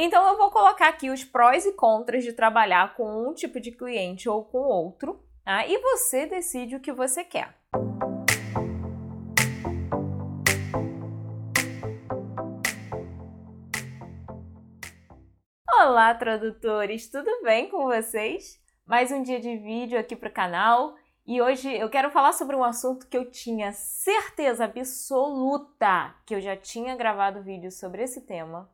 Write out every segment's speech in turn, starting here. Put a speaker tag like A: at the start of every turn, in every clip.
A: Então eu vou colocar aqui os prós e contras de trabalhar com um tipo de cliente ou com outro, tá? E você decide o que você quer. Olá, tradutores! Tudo bem com vocês? Mais um dia de vídeo aqui para o canal e hoje eu quero falar sobre um assunto que eu tinha certeza absoluta que eu já tinha gravado vídeo sobre esse tema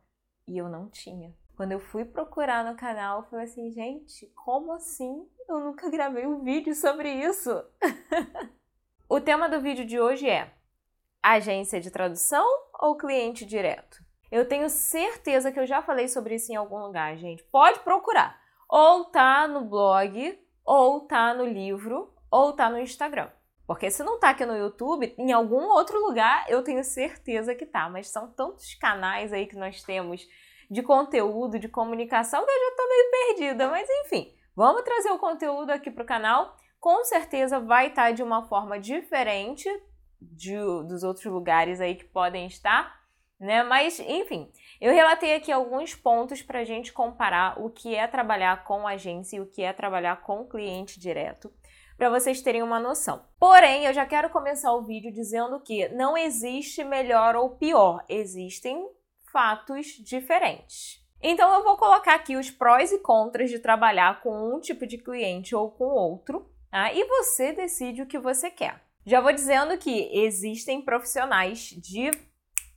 A: e eu não tinha. Quando eu fui procurar no canal, eu falei assim, gente, como assim? Eu nunca gravei um vídeo sobre isso. o tema do vídeo de hoje é agência de tradução ou cliente direto? Eu tenho certeza que eu já falei sobre isso em algum lugar, gente. Pode procurar. Ou tá no blog, ou tá no livro, ou tá no Instagram. Porque se não tá aqui no YouTube, em algum outro lugar eu tenho certeza que tá. Mas são tantos canais aí que nós temos de conteúdo, de comunicação, que eu já tô meio perdida. Mas enfim, vamos trazer o conteúdo aqui pro canal. Com certeza vai estar tá de uma forma diferente de, dos outros lugares aí que podem estar né? Mas, enfim, eu relatei aqui alguns pontos para a gente comparar o que é trabalhar com agência e o que é trabalhar com cliente direto, para vocês terem uma noção. Porém, eu já quero começar o vídeo dizendo que não existe melhor ou pior, existem fatos diferentes. Então, eu vou colocar aqui os prós e contras de trabalhar com um tipo de cliente ou com outro, tá? e você decide o que você quer. Já vou dizendo que existem profissionais de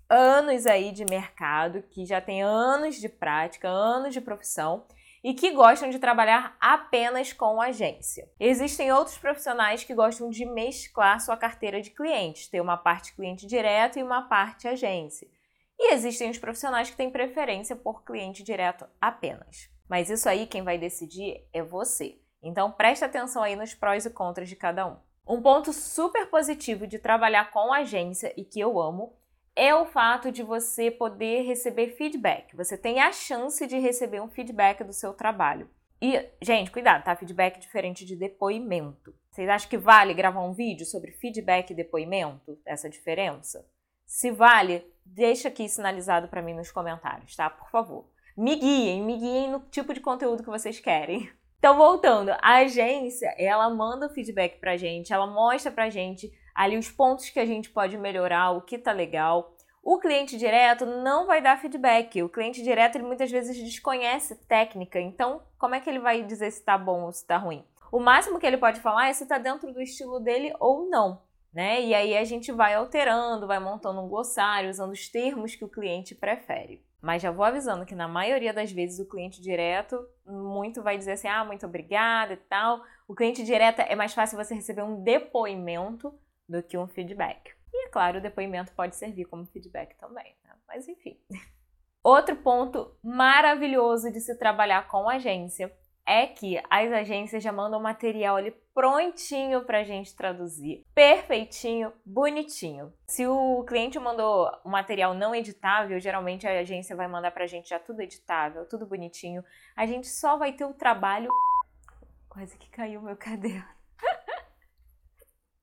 A: anos aí de mercado, que já tem anos de prática, anos de profissão e que gostam de trabalhar apenas com agência. Existem outros profissionais que gostam de mesclar sua carteira de clientes, ter uma parte cliente direto e uma parte agência. E existem os profissionais que têm preferência por cliente direto apenas. Mas isso aí quem vai decidir é você. Então preste atenção aí nos prós e contras de cada um. Um ponto super positivo de trabalhar com agência e que eu amo é o fato de você poder receber feedback. Você tem a chance de receber um feedback do seu trabalho. E, gente, cuidado, tá? Feedback diferente de depoimento. Vocês acham que vale gravar um vídeo sobre feedback e depoimento? Essa diferença? Se vale, deixa aqui sinalizado para mim nos comentários, tá? Por favor. Me guiem, me guiem no tipo de conteúdo que vocês querem. Então, voltando, a agência, ela manda o feedback pra gente, ela mostra pra gente ali os pontos que a gente pode melhorar, o que tá legal. O cliente direto não vai dar feedback. O cliente direto ele muitas vezes desconhece técnica, então como é que ele vai dizer se tá bom ou se tá ruim? O máximo que ele pode falar é se tá dentro do estilo dele ou não, né? E aí a gente vai alterando, vai montando um glossário usando os termos que o cliente prefere. Mas já vou avisando que na maioria das vezes o cliente direto muito vai dizer assim: "Ah, muito obrigada" e tal. O cliente direto é mais fácil você receber um depoimento do que um feedback. E é claro, o depoimento pode servir como feedback também, né? mas enfim. Outro ponto maravilhoso de se trabalhar com agência é que as agências já mandam material ali prontinho para a gente traduzir, perfeitinho, bonitinho. Se o cliente mandou um material não editável, geralmente a agência vai mandar para a gente já tudo editável, tudo bonitinho. A gente só vai ter o trabalho. Quase que caiu meu caderno.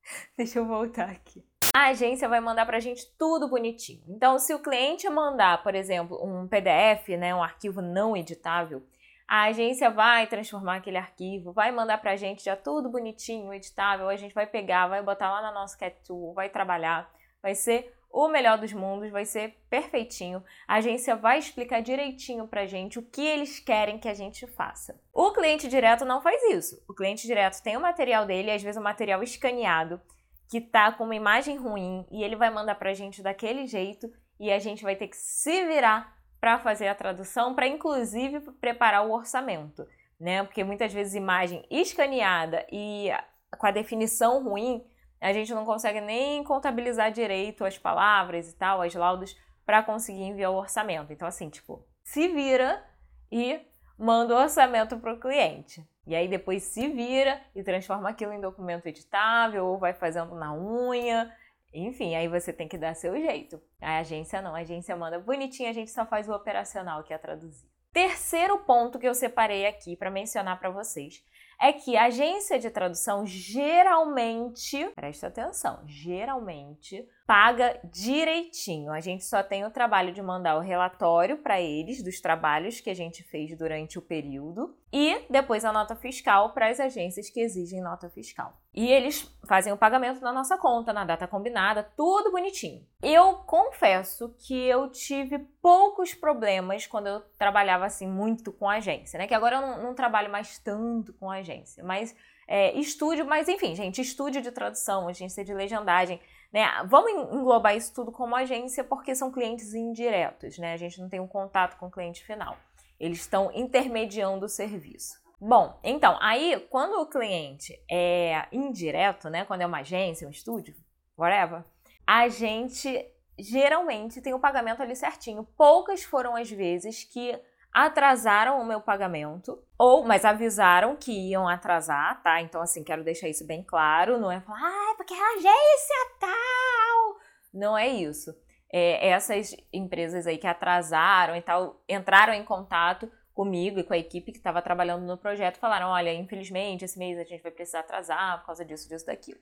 A: Deixa eu voltar aqui. A agência vai mandar para a gente tudo bonitinho. Então, se o cliente mandar, por exemplo, um PDF, né, um arquivo não editável, a agência vai transformar aquele arquivo, vai mandar para a gente já tudo bonitinho, editável, a gente vai pegar, vai botar lá na nossa Cat Tool, vai trabalhar, vai ser o melhor dos mundos, vai ser perfeitinho. A agência vai explicar direitinho pra gente o que eles querem que a gente faça. O cliente direto não faz isso. O cliente direto tem o material dele, às vezes o material escaneado, que tá com uma imagem ruim e ele vai mandar pra gente daquele jeito e a gente vai ter que se virar para fazer a tradução, para inclusive preparar o orçamento, né? Porque muitas vezes imagem escaneada e com a definição ruim a gente não consegue nem contabilizar direito as palavras e tal, as laudas, para conseguir enviar o orçamento. Então, assim, tipo, se vira e manda o orçamento para o cliente. E aí depois se vira e transforma aquilo em documento editável ou vai fazendo na unha. Enfim, aí você tem que dar seu jeito. A agência não, a agência manda bonitinho, a gente só faz o operacional que é traduzir. Terceiro ponto que eu separei aqui para mencionar para vocês é que a agência de tradução geralmente, presta atenção, geralmente paga direitinho. A gente só tem o trabalho de mandar o relatório para eles dos trabalhos que a gente fez durante o período e depois a nota fiscal para as agências que exigem nota fiscal. E eles fazem o pagamento na nossa conta, na data combinada, tudo bonitinho. Eu confesso que eu tive poucos problemas quando eu trabalhava assim muito com agência, né? Que agora eu não, não trabalho mais tanto com agência, mas é, estúdio, mas enfim, gente, estúdio de tradução, agência de legendagem, né? Vamos englobar isso tudo como agência porque são clientes indiretos, né? A gente não tem um contato com o cliente final. Eles estão intermediando o serviço. Bom, então, aí quando o cliente é indireto, né? Quando é uma agência, um estúdio, whatever, a gente geralmente tem o pagamento ali certinho. Poucas foram as vezes que atrasaram o meu pagamento, ou, mas avisaram que iam atrasar, tá? Então, assim, quero deixar isso bem claro, não é falar, ah, porque é a agência tal. Não é isso. É, essas empresas aí que atrasaram e tal, entraram em contato comigo e com a equipe que estava trabalhando no projeto, falaram, olha, infelizmente, esse mês a gente vai precisar atrasar por causa disso, disso, daquilo.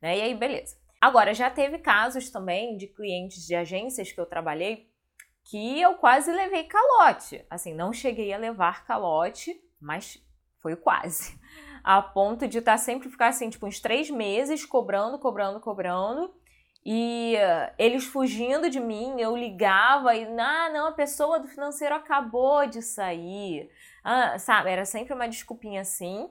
A: Né? E aí, beleza. Agora, já teve casos também de clientes de agências que eu trabalhei que eu quase levei calote. Assim, não cheguei a levar calote, mas foi quase. A ponto de estar tá sempre ficar assim, tipo, uns três meses cobrando, cobrando, cobrando. E uh, eles fugindo de mim, eu ligava e, ah, não, a pessoa do financeiro acabou de sair. Ah, sabe, era sempre uma desculpinha assim.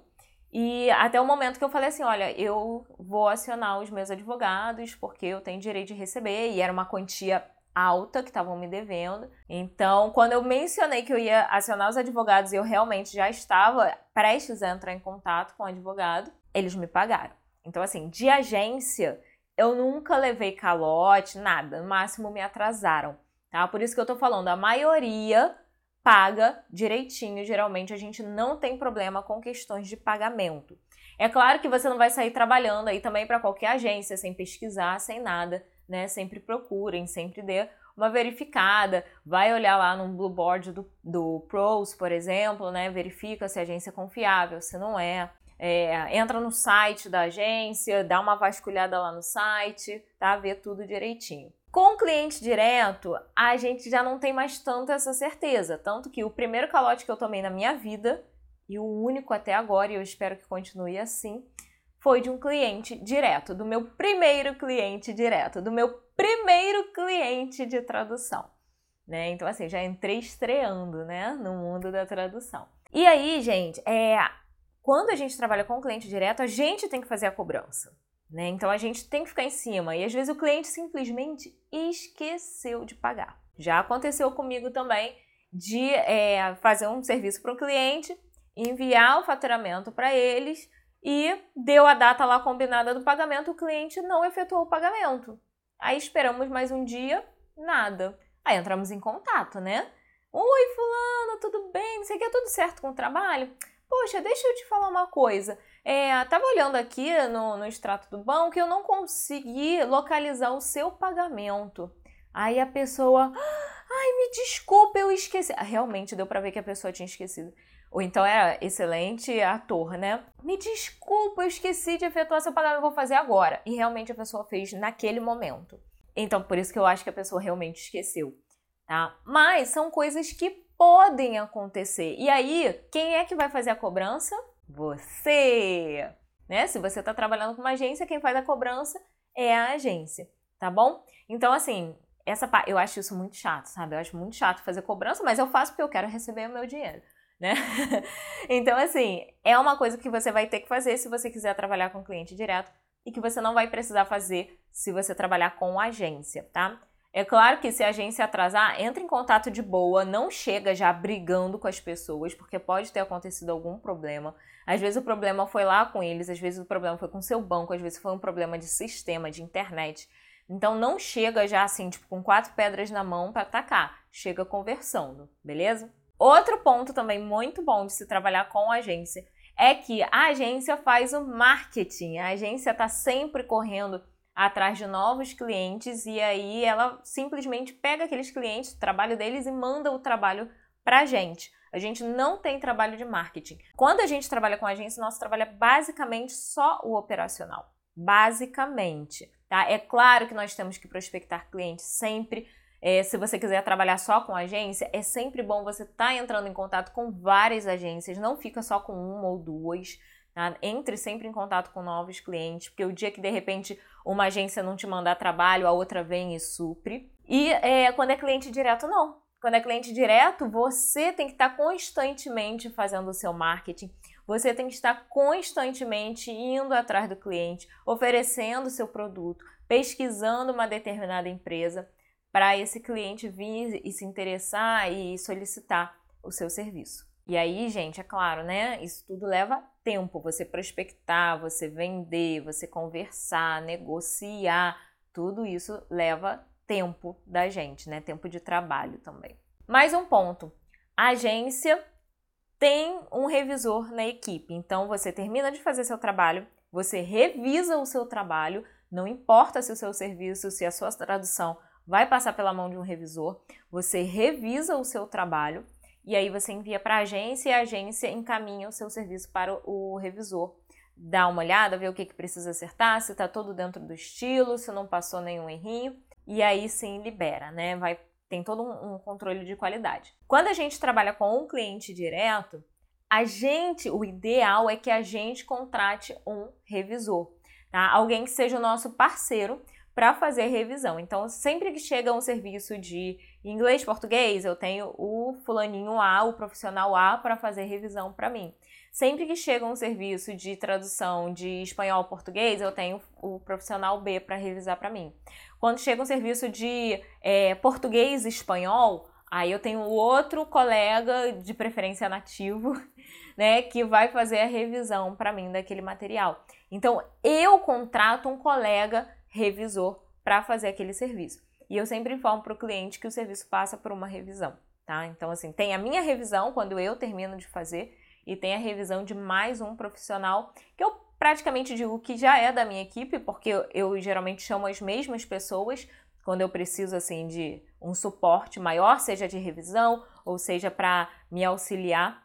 A: E até o momento que eu falei assim: olha, eu vou acionar os meus advogados porque eu tenho direito de receber, e era uma quantia alta que estavam me devendo. Então, quando eu mencionei que eu ia acionar os advogados e eu realmente já estava prestes a entrar em contato com o advogado, eles me pagaram. Então, assim, de agência, eu nunca levei calote, nada. No máximo me atrasaram, tá? Por isso que eu tô falando, a maioria paga direitinho. Geralmente a gente não tem problema com questões de pagamento. É claro que você não vai sair trabalhando aí também para qualquer agência sem pesquisar, sem nada né? Sempre procurem, sempre dê uma verificada, vai olhar lá no Blue Board do, do Pros, por exemplo, né? Verifica se a agência é confiável, se não é. É. Entra no site da agência, dá uma vasculhada lá no site, tá? Vê tudo direitinho. Com o cliente direto, a gente já não tem mais tanto essa certeza. Tanto que o primeiro calote que eu tomei na minha vida, e o único até agora, e eu espero que continue assim, foi de um cliente direto, do meu primeiro cliente direto, do meu primeiro cliente de tradução. Né? Então, assim, já entrei estreando né, no mundo da tradução. E aí, gente, é, quando a gente trabalha com o cliente direto, a gente tem que fazer a cobrança. Né? Então, a gente tem que ficar em cima. E às vezes o cliente simplesmente esqueceu de pagar. Já aconteceu comigo também de é, fazer um serviço para o cliente, enviar o faturamento para eles e deu a data lá combinada do pagamento, o cliente não efetuou o pagamento. Aí esperamos mais um dia, nada. Aí entramos em contato, né? Oi, fulano, tudo bem? Não sei o que, tudo certo com o trabalho? Poxa, deixa eu te falar uma coisa. É, tava olhando aqui no, no extrato do banco e eu não consegui localizar o seu pagamento. Aí a pessoa, ai, me desculpa, eu esqueci. Realmente deu para ver que a pessoa tinha esquecido. Ou então era excelente ator, né? Me desculpa, eu esqueci de efetuar seu pagamento, vou fazer agora. E realmente a pessoa fez naquele momento. Então, por isso que eu acho que a pessoa realmente esqueceu, tá? Mas são coisas que podem acontecer. E aí, quem é que vai fazer a cobrança? Você! Né? Se você está trabalhando com uma agência, quem faz a cobrança é a agência, tá bom? Então, assim, essa eu acho isso muito chato, sabe? Eu acho muito chato fazer cobrança, mas eu faço porque eu quero receber o meu dinheiro né? então, assim, é uma coisa que você vai ter que fazer se você quiser trabalhar com cliente direto e que você não vai precisar fazer se você trabalhar com agência, tá? É claro que se a agência atrasar, entre em contato de boa, não chega já brigando com as pessoas, porque pode ter acontecido algum problema. Às vezes o problema foi lá com eles, às vezes o problema foi com seu banco, às vezes foi um problema de sistema, de internet. Então não chega já assim, tipo, com quatro pedras na mão para atacar. Chega conversando, beleza? Outro ponto também muito bom de se trabalhar com agência é que a agência faz o marketing. A agência está sempre correndo atrás de novos clientes e aí ela simplesmente pega aqueles clientes, o trabalho deles e manda o trabalho para a gente. A gente não tem trabalho de marketing. Quando a gente trabalha com agência, nosso trabalho é basicamente só o operacional. Basicamente. Tá? É claro que nós temos que prospectar clientes sempre. É, se você quiser trabalhar só com agência, é sempre bom você estar tá entrando em contato com várias agências, não fica só com uma ou duas. Tá? Entre sempre em contato com novos clientes, porque o dia que de repente uma agência não te mandar trabalho, a outra vem e supre. E é, quando é cliente direto, não. Quando é cliente direto, você tem que estar constantemente fazendo o seu marketing, você tem que estar constantemente indo atrás do cliente, oferecendo o seu produto, pesquisando uma determinada empresa para esse cliente vir e se interessar e solicitar o seu serviço. E aí, gente, é claro, né? Isso tudo leva tempo. Você prospectar, você vender, você conversar, negociar, tudo isso leva tempo da gente, né? Tempo de trabalho também. Mais um ponto: a agência tem um revisor na equipe. Então, você termina de fazer seu trabalho, você revisa o seu trabalho, não importa se o seu serviço, se a sua tradução vai passar pela mão de um revisor, você revisa o seu trabalho e aí você envia para a agência e a agência encaminha o seu serviço para o revisor. Dá uma olhada, vê o que, que precisa acertar, se está todo dentro do estilo, se não passou nenhum errinho, e aí sim libera, né? Vai, tem todo um, um controle de qualidade. Quando a gente trabalha com um cliente direto, a gente, o ideal é que a gente contrate um revisor, tá? Alguém que seja o nosso parceiro para fazer revisão. Então, sempre que chega um serviço de inglês, português, eu tenho o fulaninho A, o profissional A para fazer revisão para mim. Sempre que chega um serviço de tradução de espanhol português, eu tenho o profissional B para revisar para mim. Quando chega um serviço de é, português espanhol, aí eu tenho outro colega, de preferência nativo, né, que vai fazer a revisão para mim daquele material. Então, eu contrato um colega revisor para fazer aquele serviço. E eu sempre informo para o cliente que o serviço passa por uma revisão, tá? Então, assim, tem a minha revisão quando eu termino de fazer e tem a revisão de mais um profissional que eu praticamente digo que já é da minha equipe, porque eu, eu geralmente chamo as mesmas pessoas quando eu preciso assim de um suporte maior, seja de revisão ou seja para me auxiliar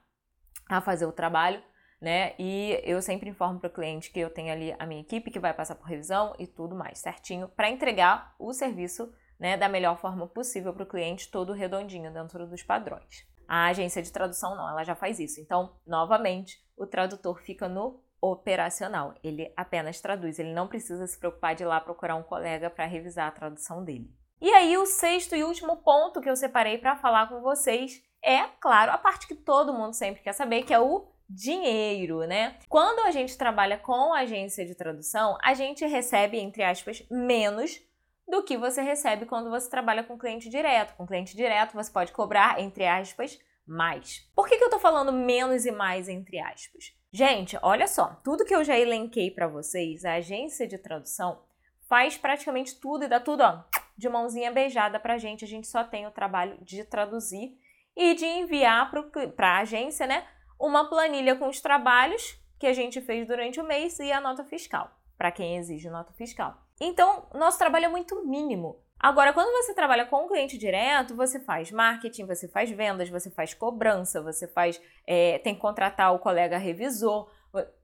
A: a fazer o trabalho né? E eu sempre informo para o cliente que eu tenho ali a minha equipe que vai passar por revisão e tudo mais certinho para entregar o serviço né, da melhor forma possível para o cliente, todo redondinho dentro dos padrões. A agência de tradução não, ela já faz isso. Então, novamente, o tradutor fica no operacional. Ele apenas traduz, ele não precisa se preocupar de ir lá procurar um colega para revisar a tradução dele. E aí, o sexto e último ponto que eu separei para falar com vocês é, claro, a parte que todo mundo sempre quer saber, que é o dinheiro, né? Quando a gente trabalha com agência de tradução, a gente recebe, entre aspas, menos do que você recebe quando você trabalha com cliente direto. Com cliente direto, você pode cobrar, entre aspas, mais. Por que, que eu tô falando menos e mais, entre aspas? Gente, olha só, tudo que eu já elenquei para vocês, a agência de tradução faz praticamente tudo e dá tudo, ó, de mãozinha beijada pra gente. A gente só tem o trabalho de traduzir e de enviar para a agência, né, uma planilha com os trabalhos que a gente fez durante o mês e a nota fiscal, para quem exige nota fiscal. Então, nosso trabalho é muito mínimo. Agora, quando você trabalha com um cliente direto, você faz marketing, você faz vendas, você faz cobrança, você faz é, tem que contratar o colega revisor.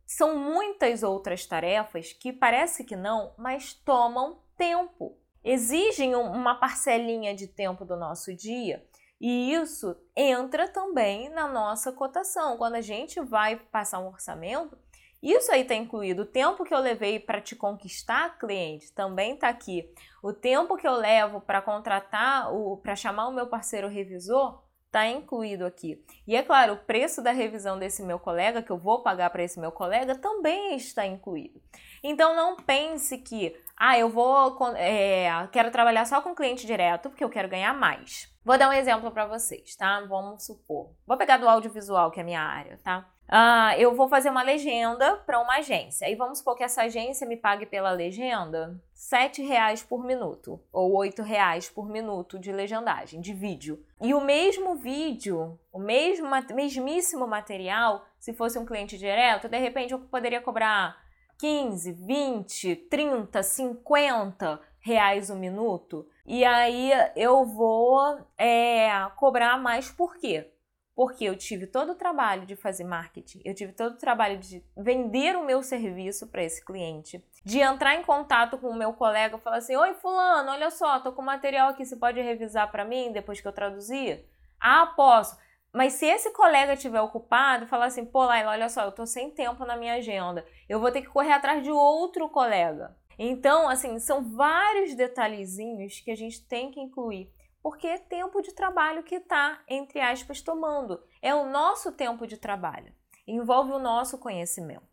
A: São muitas outras tarefas que parece que não, mas tomam tempo. Exigem uma parcelinha de tempo do nosso dia e isso entra também na nossa cotação. Quando a gente vai passar um orçamento, isso aí está incluído. O tempo que eu levei para te conquistar cliente também está aqui. O tempo que eu levo para contratar, para chamar o meu parceiro revisor, está incluído aqui. E é claro, o preço da revisão desse meu colega, que eu vou pagar para esse meu colega, também está incluído. Então não pense que, ah, eu vou, é, quero trabalhar só com cliente direto porque eu quero ganhar mais. Vou dar um exemplo para vocês, tá? Vamos supor. Vou pegar do audiovisual, que é a minha área, tá? Ah, eu vou fazer uma legenda para uma agência. E vamos supor que essa agência me pague pela legenda R$ reais por minuto ou R$ reais por minuto de legendagem, de vídeo. E o mesmo vídeo, o mesmo mesmíssimo material, se fosse um cliente direto, de repente eu poderia cobrar 15, 20, 30, 50 reais o minuto. E aí eu vou é, cobrar mais por quê? porque eu tive todo o trabalho de fazer marketing, eu tive todo o trabalho de vender o meu serviço para esse cliente, de entrar em contato com o meu colega e falar assim: Oi, Fulano, olha só, tô com material aqui, você pode revisar para mim depois que eu traduzir? Ah, posso. Mas se esse colega estiver ocupado, falar assim, pô, Laila, olha só, eu tô sem tempo na minha agenda, eu vou ter que correr atrás de outro colega. Então, assim, são vários detalhezinhos que a gente tem que incluir porque é tempo de trabalho que está, entre aspas, tomando. É o nosso tempo de trabalho, envolve o nosso conhecimento.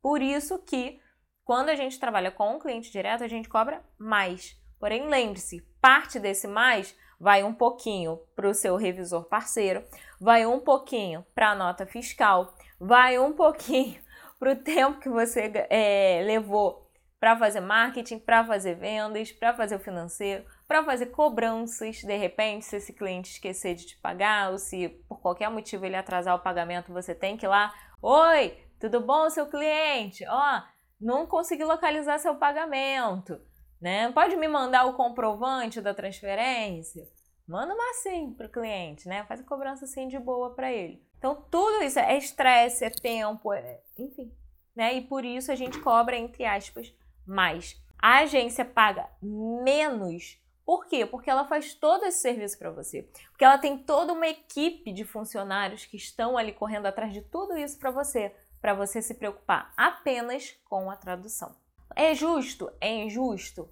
A: Por isso que, quando a gente trabalha com um cliente direto, a gente cobra mais. Porém, lembre-se, parte desse mais vai um pouquinho para o seu revisor parceiro, vai um pouquinho para a nota fiscal, vai um pouquinho para o tempo que você é, levou para fazer marketing, para fazer vendas, para fazer o financeiro, para fazer cobranças, de repente, se esse cliente esquecer de te pagar ou se por qualquer motivo ele atrasar o pagamento, você tem que ir lá, oi, tudo bom, seu cliente? Ó, não consegui localizar seu pagamento, né? Pode me mandar o comprovante da transferência? Manda uma assim para o cliente, né? Faz a cobrança assim de boa para ele. Então, tudo isso é estresse, é tempo, é... enfim, né? E por isso a gente cobra, entre aspas, mais. A agência paga menos por quê? Porque ela faz todo esse serviço para você. Porque ela tem toda uma equipe de funcionários que estão ali correndo atrás de tudo isso para você, para você se preocupar apenas com a tradução. É justo? É injusto?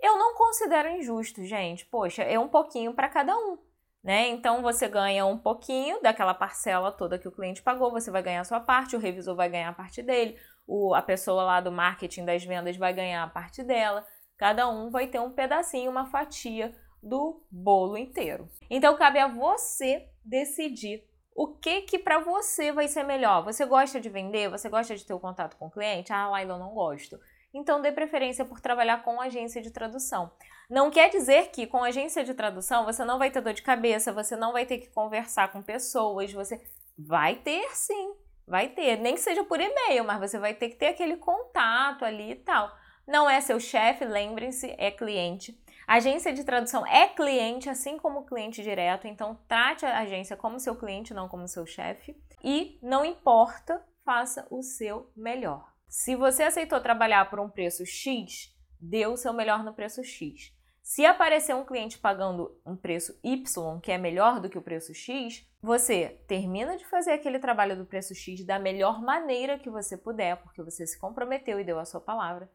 A: Eu não considero injusto, gente. Poxa, é um pouquinho para cada um. Né? Então você ganha um pouquinho daquela parcela toda que o cliente pagou, você vai ganhar a sua parte, o revisor vai ganhar a parte dele, o, a pessoa lá do marketing das vendas vai ganhar a parte dela. Cada um vai ter um pedacinho, uma fatia do bolo inteiro. Então cabe a você decidir o que que para você vai ser melhor. Você gosta de vender? Você gosta de ter o um contato com o cliente? Ah, Laila, eu não gosto. Então dê preferência por trabalhar com agência de tradução. Não quer dizer que com agência de tradução você não vai ter dor de cabeça, você não vai ter que conversar com pessoas, você vai ter sim, vai ter, nem que seja por e-mail, mas você vai ter que ter aquele contato ali e tal. Não é seu chefe, lembrem-se, é cliente. agência de tradução é cliente, assim como cliente direto, então trate a agência como seu cliente, não como seu chefe. E não importa, faça o seu melhor. Se você aceitou trabalhar por um preço X, dê o seu melhor no preço X. Se aparecer um cliente pagando um preço Y, que é melhor do que o preço X, você termina de fazer aquele trabalho do preço X da melhor maneira que você puder, porque você se comprometeu e deu a sua palavra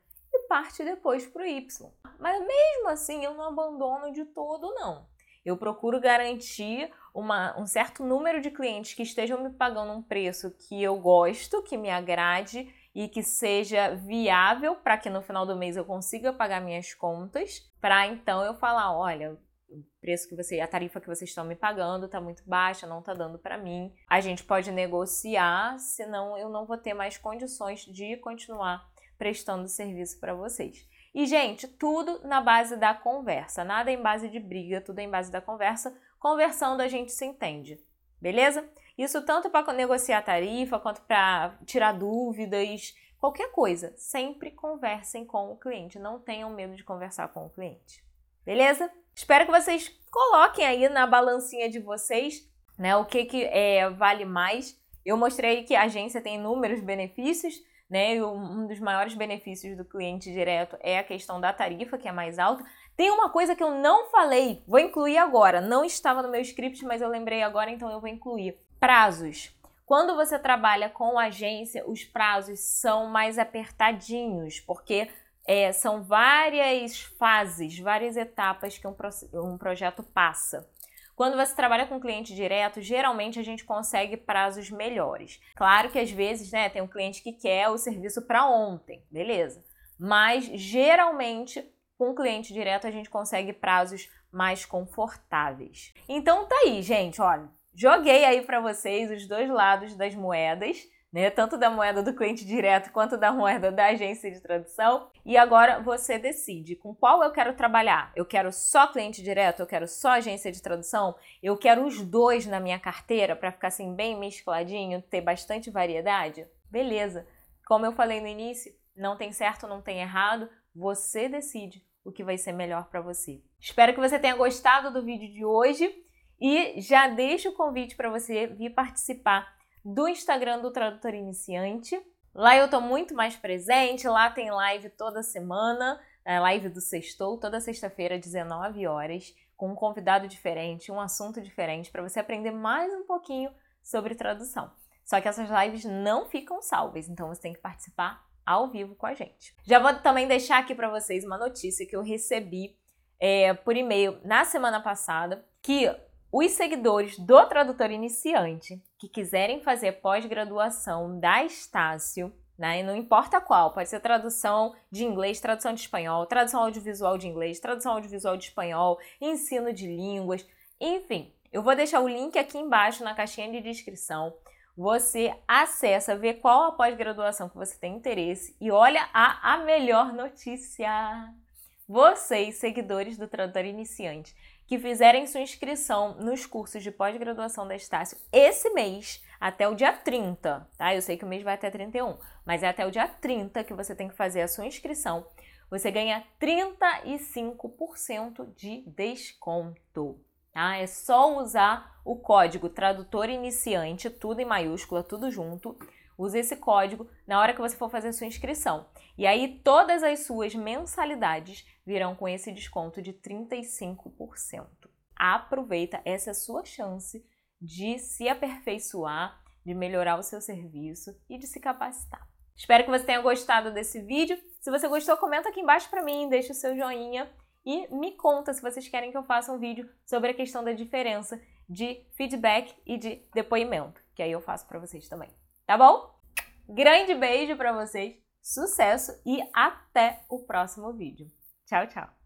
A: parte depois para o Y. Mas mesmo assim eu não abandono de todo, não. Eu procuro garantir uma, um certo número de clientes que estejam me pagando um preço que eu gosto, que me agrade e que seja viável para que no final do mês eu consiga pagar minhas contas, para então eu falar, olha, o preço que você, a tarifa que vocês estão me pagando está muito baixa, não está dando para mim. A gente pode negociar, senão eu não vou ter mais condições de continuar prestando serviço para vocês. E, gente, tudo na base da conversa, nada em base de briga, tudo em base da conversa. Conversando a gente se entende, beleza? Isso tanto para negociar tarifa quanto para tirar dúvidas, qualquer coisa. Sempre conversem com o cliente, não tenham medo de conversar com o cliente, beleza? Espero que vocês coloquem aí na balancinha de vocês, né, o que, que é, vale mais. Eu mostrei que a agência tem inúmeros benefícios, né? E um dos maiores benefícios do cliente direto é a questão da tarifa, que é mais alta. Tem uma coisa que eu não falei, vou incluir agora. Não estava no meu script, mas eu lembrei agora, então eu vou incluir. Prazos. Quando você trabalha com agência, os prazos são mais apertadinhos, porque é, são várias fases, várias etapas que um, um projeto passa. Quando você trabalha com cliente direto, geralmente a gente consegue prazos melhores. Claro que às vezes, né, tem um cliente que quer o serviço para ontem, beleza? Mas geralmente com cliente direto a gente consegue prazos mais confortáveis. Então tá aí, gente, olha, joguei aí para vocês os dois lados das moedas né? Tanto da moeda do cliente direto quanto da moeda da agência de tradução. E agora você decide com qual eu quero trabalhar. Eu quero só cliente direto, eu quero só agência de tradução, eu quero os dois na minha carteira para ficar assim bem mescladinho, ter bastante variedade. Beleza. Como eu falei no início, não tem certo, não tem errado, você decide o que vai ser melhor para você. Espero que você tenha gostado do vídeo de hoje. E já deixo o convite para você vir participar do Instagram do Tradutor Iniciante. Lá eu estou muito mais presente, lá tem live toda semana, a live do Sextou, toda sexta-feira, 19 horas, com um convidado diferente, um assunto diferente, para você aprender mais um pouquinho sobre tradução. Só que essas lives não ficam salvas, então você tem que participar ao vivo com a gente. Já vou também deixar aqui para vocês uma notícia que eu recebi é, por e-mail na semana passada, que os seguidores do tradutor iniciante que quiserem fazer pós-graduação da Estácio, né, não importa qual, pode ser tradução de inglês, tradução de espanhol, tradução audiovisual de inglês, tradução audiovisual de espanhol, ensino de línguas, enfim, eu vou deixar o link aqui embaixo na caixinha de descrição. Você acessa, vê qual a pós-graduação que você tem interesse e olha a, a melhor notícia. Vocês, seguidores do Tradutor Iniciante, que fizerem sua inscrição nos cursos de pós-graduação da Estácio esse mês, até o dia 30, tá? Eu sei que o mês vai até 31, mas é até o dia 30 que você tem que fazer a sua inscrição. Você ganha 35% de desconto, tá? É só usar o código tradutor iniciante, tudo em maiúscula, tudo junto Use esse código na hora que você for fazer sua inscrição. E aí todas as suas mensalidades virão com esse desconto de 35%. Aproveita, essa é sua chance de se aperfeiçoar, de melhorar o seu serviço e de se capacitar. Espero que você tenha gostado desse vídeo. Se você gostou, comenta aqui embaixo para mim, deixa o seu joinha e me conta se vocês querem que eu faça um vídeo sobre a questão da diferença de feedback e de depoimento, que aí eu faço para vocês também tá bom? Grande beijo para vocês, sucesso e até o próximo vídeo. Tchau, tchau!